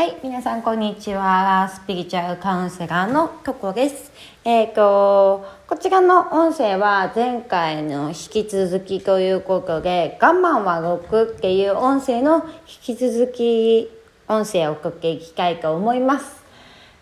はい、皆さんこんにちは。スピリチュアルカウンセラーのとこです。えっ、と、こちらの音声は前回の引き続きということで、我慢は6っていう音声の引き続き音声を送っていきたいと思います。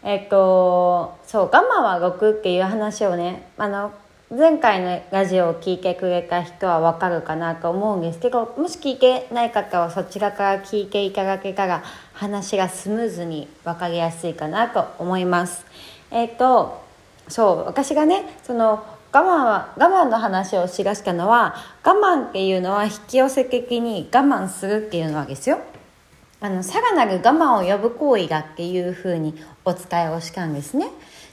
えっ、と、そう、我慢は6っていう話をね、あの、前回のラジオを聞いてくれた人はわかるかなと思うんですけどもし聞いてない方はそちらから聞いていただけたら話がスムーズに分かりやすいかなと思います。えっ、とそう私がねその我慢は我慢の話をしだしたのは我慢っていうのは引き寄せ的に我慢するっていうのはですよ。あのさらなる我慢を呼ぶ行為だっていうふうにお伝えをしたんですね。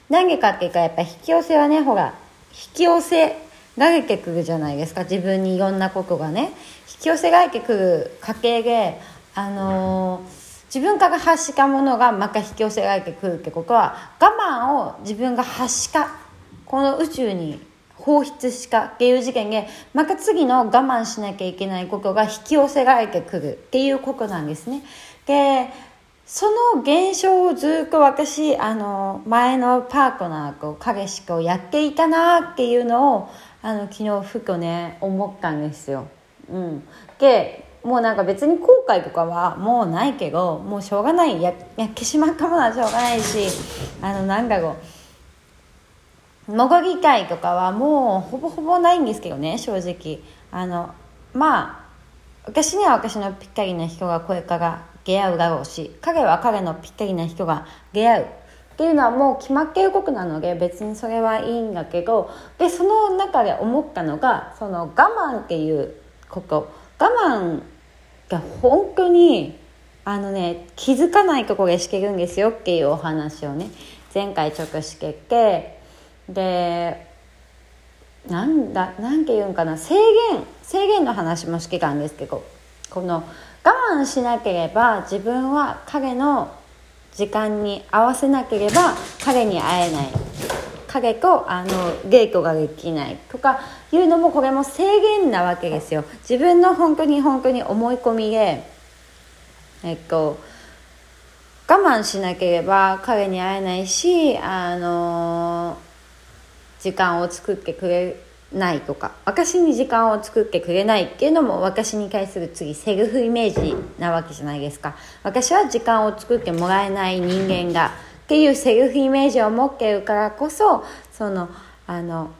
何でかっていうかやっぱ引き寄せはねほら引き寄せられてくるじゃないですか自分にいろんなことがね引き寄せられてくる過程であのー、自分から発したものがまた引き寄せられてくるってことは我慢を自分が発したこの宇宙に放出したっていう事件でまた次の我慢しなきゃいけないことが引き寄せられてくるっていうことなんですね。でその現象をずっと私あの前のパートナーと彼氏とやっていたなっていうのをあの昨日ふとね思ったんですよ。うん、でもうなんか別に後悔とかはもうないけどもうしょうがない。ややってしまったものはしょうがないしあのなんだろう潜りたいとかはもうほぼほぼないんですけどね正直。あのまあ私には私のぴったりな人がこれから出会うだろうし彼は彼のぴったりな人が出会うっていうのはもう決まっていることなので別にそれはいいんだけどでその中で思ったのがその我慢っていうこと。我慢が本当にあのね気づかないとこでしてるんですよっていうお話をね前回ちょっとしてて。でなんだなんて言うんかな。制限。制限の話もしてたんですけど。この我慢しなければ自分は彼の時間に合わせなければ彼に会えない。彼とあの稽古ができないとかいうのもこれも制限なわけですよ。自分の本当に本当に思い込みでえっと我慢しなければ彼に会えないしあの時間を作ってくれないとか私に時間を作ってくれないっていうのも私に対する次セルフイメージなわけじゃないですか。私は時間を作ってもらえない人間だっていうセルフイメージを持っているからこそそのあの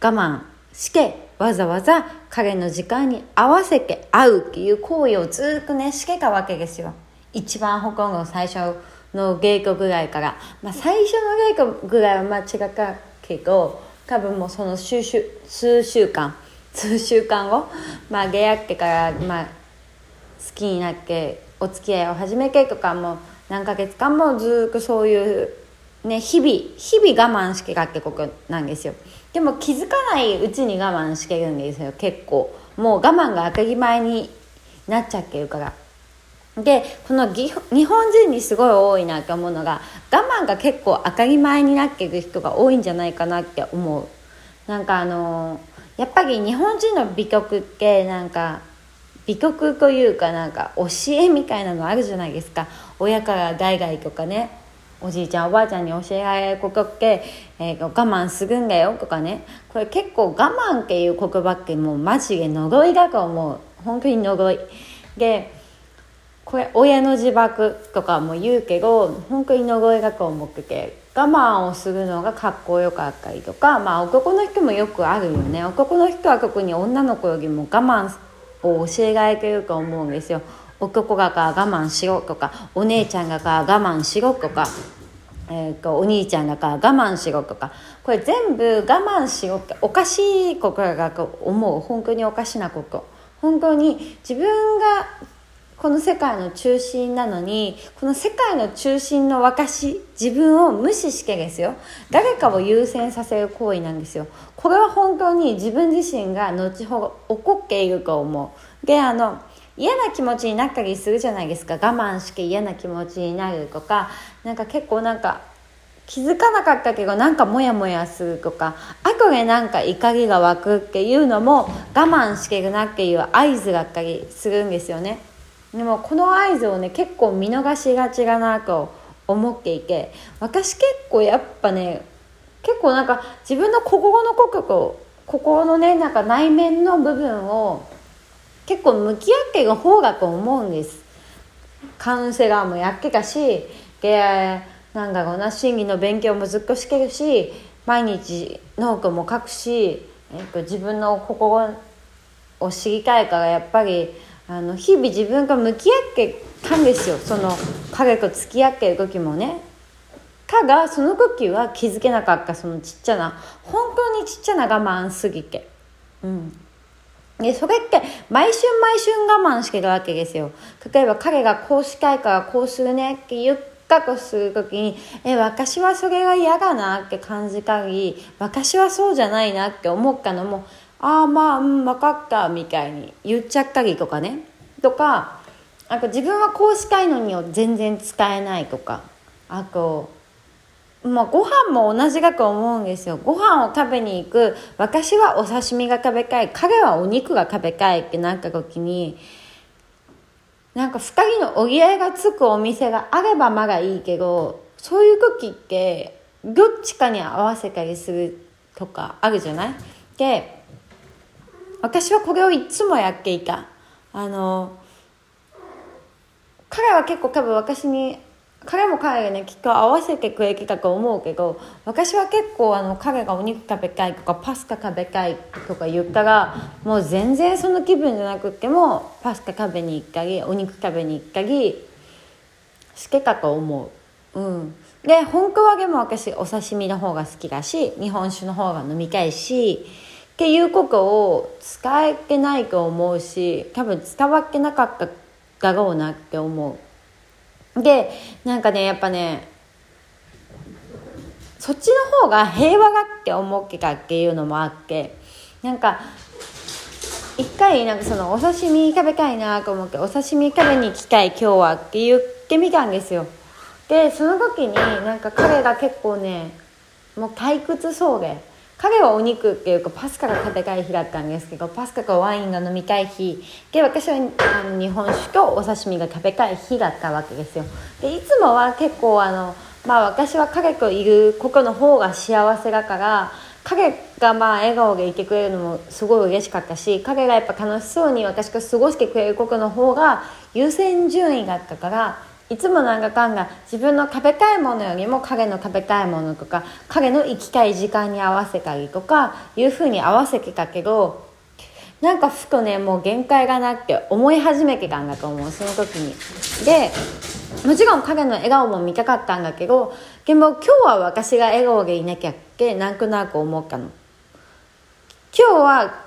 我慢してわざわざ彼の時間に合わせて会うっていう行為をずっとねしてたわけですよ。一番ほとんど最初の稽古ぐらいから、まあ、最初の稽古ぐらいはまあ違ったけど多分もうその数週数週間 数週間後、まあ、出会ってから、まあ、好きになってお付き合いを始めてとかもう何ヶ月間もずっとそういう、ね、日々日々我慢してたってことなんですよ。でも気づかないうちに我慢してるんですよ結構。もう我慢が当たり前になっちゃってるから。でこの日本人にすごい多いなと思うのが我慢が結構当たり前になっている人が多いんじゃないかなって思う。なんかあのやっぱり日本人の美徳ってなんか美徳というかなんか教えみたいなのあるじゃないですか。親から代々とかねおじいちゃんおばあちゃんに教えられることって、えー、我慢するんだよとかね。これ結構我慢っていう言葉ってもうマジで呪いだと思う。本当に呪い。でこれ親の自爆とかも言うけど本当に呪いだと思ってて我慢をするのがかっこよかったりとかまあ男の人もよくあるよね。男の人は特に女の子よりも我慢を教えられてると思うんですよ。男がから我慢しろとかお姉ちゃんがから我慢しろとか、えー、とお兄ちゃんがから我慢しろとか。これ全部我慢しろっておかしいことだと思う。本当におかしなこと。本当に自分がこの世界の中心なのにこの世界の中心の私自分を無視してですよ。誰かを優先させる行為なんですよ。これは本当に自分自身が後ほど怒っていると思う。であの嫌な気持ちになったりするじゃないですか。我慢して嫌な気持ちになるとか。なんか結構なんか気づかなかったけどなんかモヤモヤするとか。後でなんか怒りが湧くっていうのも我慢してるなっていう合図だったりするんですよね。でもこの合図をね結構見逃しがちだなと思っていて私結構やっぱね結構なんか自分の心の心心のねなんか内面の部分を結構向き合っている方だと思うんです。カウンセラーもやってたしでなんだろうな心理の勉強もずっとしてるし毎日ノートも書くし、えっと、自分の心を知りたいからやっぱりあの日々自分が向き合ってたんですよ。その彼と付き合ってる時もね。かがその時は気づけなかったそのちっちゃな本当にちっちゃな我慢すぎて。うん。でそれって毎春毎春我慢してるわけですよ。例えば彼がこうしたいからこうするねって言ったとする時にえ私はそれが嫌だなって感じたり私はそうじゃないなって思ったのもああまあうん分かったみたいに言っちゃったりとかね。とかあと自分はこうしたいのにを全然使えないとか。あとまあ、ご飯も同じだと思うんですよ。ご飯を食べに行く。私はお刺身が食べたい。彼はお肉が食べたいってなった時になんか2人の折り合いがつくお店があればまだいいけどそういう時ってどっちかに合わせたりするとかあるじゃない？で私はこれをいつもやっていたあの彼は結構多分私に彼も彼がねきっと合わせてくれてたと思うけど私は結構あの彼がお肉食べたいとかパスタ食べたいとか言ったらもう全然その気分じゃなくてもパスタ食べに行ったりお肉食べに行ったりしてたと思う。うんで本当はでも私お刺身の方が好きだし日本酒の方が飲みたいしっていうことを使えてないと思うし多分伝わってなかっただろうなって思う。でなんかねやっぱねそっちの方が平和だって思ってたっていうのもあってなんか一回なんかそのお刺身食べたいなと思ってお刺身食べに行きたい今日はって言ってみたんですよでその時になんか彼が結構ねもう退屈そうで彼はお肉っていうかパスタが食べたい日だったんですけどパスタとワインが飲みたい日で私はあの日本酒とお刺身が食べたい日だったわけですよ。でいつもは結構あのまあ私は彼といることの方が幸せだから彼がまあ笑顔でいてくれるのもすごい嬉しかったし彼がやっぱ楽しそうに私が過ごしてくれることの方が優先順位だったからいつもなんかかんが自分の食べたいものよりも彼の食べたいものとか彼の行きたい時間に合わせたりとかいうふうに合わせてたけどなんかふとねもう限界がなって思い始めてたんだと思うその時に。でもちろん彼の笑顔も見たかったんだけどでも今日は私が笑顔でいなきゃってなんとなく思ったの。今日は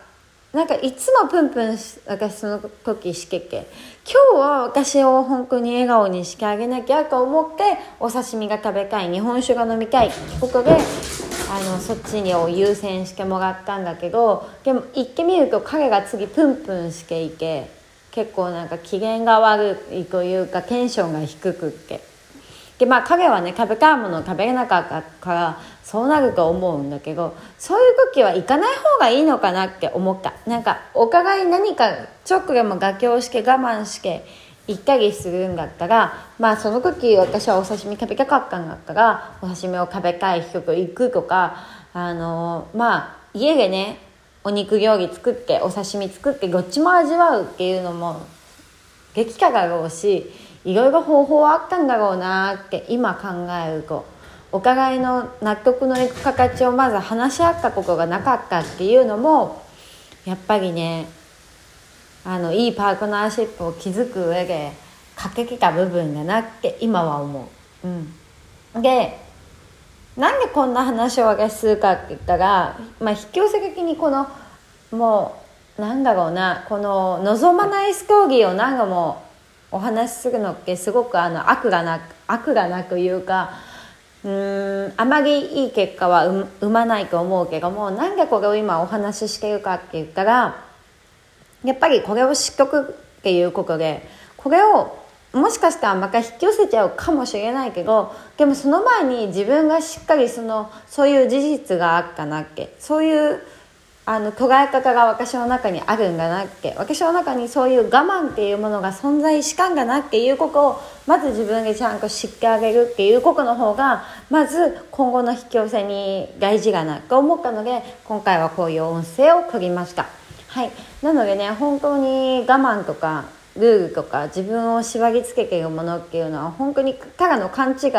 なんかいつもプンプン私その時してけ。今日は私を本当に笑顔にしてあげなきゃと思ってお刺身が食べたい日本酒が飲みたいここであのそっちにを優先してもらったんだけどでも行ってみると彼が次プンプンしていて結構なんか機嫌が悪いというかテンションが低くって。でまあ彼はね食べたいものを食べれなかったからそうなると思うんだけどそういう時は行かない方がいいのかなって思った。なんかお互い何かちょっとでも妥協して我慢して行ったりするんだったらまあその時私はお刺身食べたかったんだったらお刺身を食べたい人と行くとかあのまあ家でねお肉料理作ってお刺身作ってどっちも味わうっていうのも激化だろうしいろいろ方法はあったんだろうなって今考えるとお互いの納得のいく形をまず話し合ったことがなかったっていうのもやっぱりねあのいいパートナーシップを築く上で欠けてた部分だなって今は思う。うん、でなんでこんな話を私するかって言ったら、まあ、引き寄せ的にこのもうなんだろうなこの望まないストーリーを何度もお話しするのってすごくあの悪がなく悪がなくいうかうんあまりいい結果は生まないと思うけどもなんでこれを今お話ししてるかって言ったらやっぱりこれを知っとくっていうことでこれをもしかしたらまた引き寄せちゃうかもしれないけどでもその前に自分がしっかりそのそういう事実があったなってそういうあの捉え方が私の中にあるんだなって。私の中にそういう我慢っていうものが存在しかんだなっていうことをまず自分でちゃんと知ってあげるっていうことの方がまず今後の引き寄せに大事だなと思ったので今回はこういう音声を取りました。はい。なのでね本当に我慢とかルールとか自分を縛り付けているものっていうのは本当にただの勘違い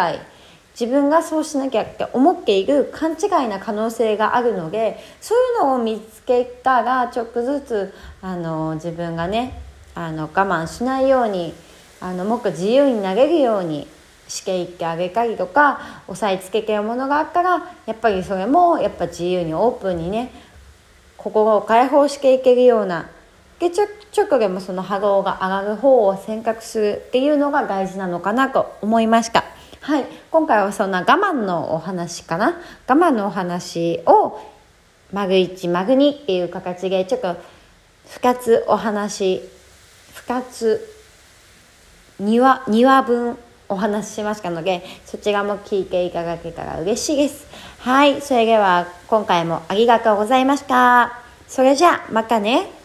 自分がそうしなきゃって思っている勘違いな可能性があるのでそういうのを見つけたらちょっとずつあの自分がねあの我慢しないようにあのもっと自由になれるようにしていってあげたりとか押さえつけてるものがあったらやっぱりそれもやっぱ自由にオープンにね心を解放していけるようなでちょちょっとでもその波動が上がる方を選択するっていうのが大事なのかなと思いました。はい、今回はそんな我慢のお話かな。我慢のお話をマグ1マグ2っていう形でちょっと2つお話2つ2話 ,2 話分お話ししましたのでそちらも聞いていただけたら嬉しいです。はい。それでは今回もありがとうございました。それじゃあまたね。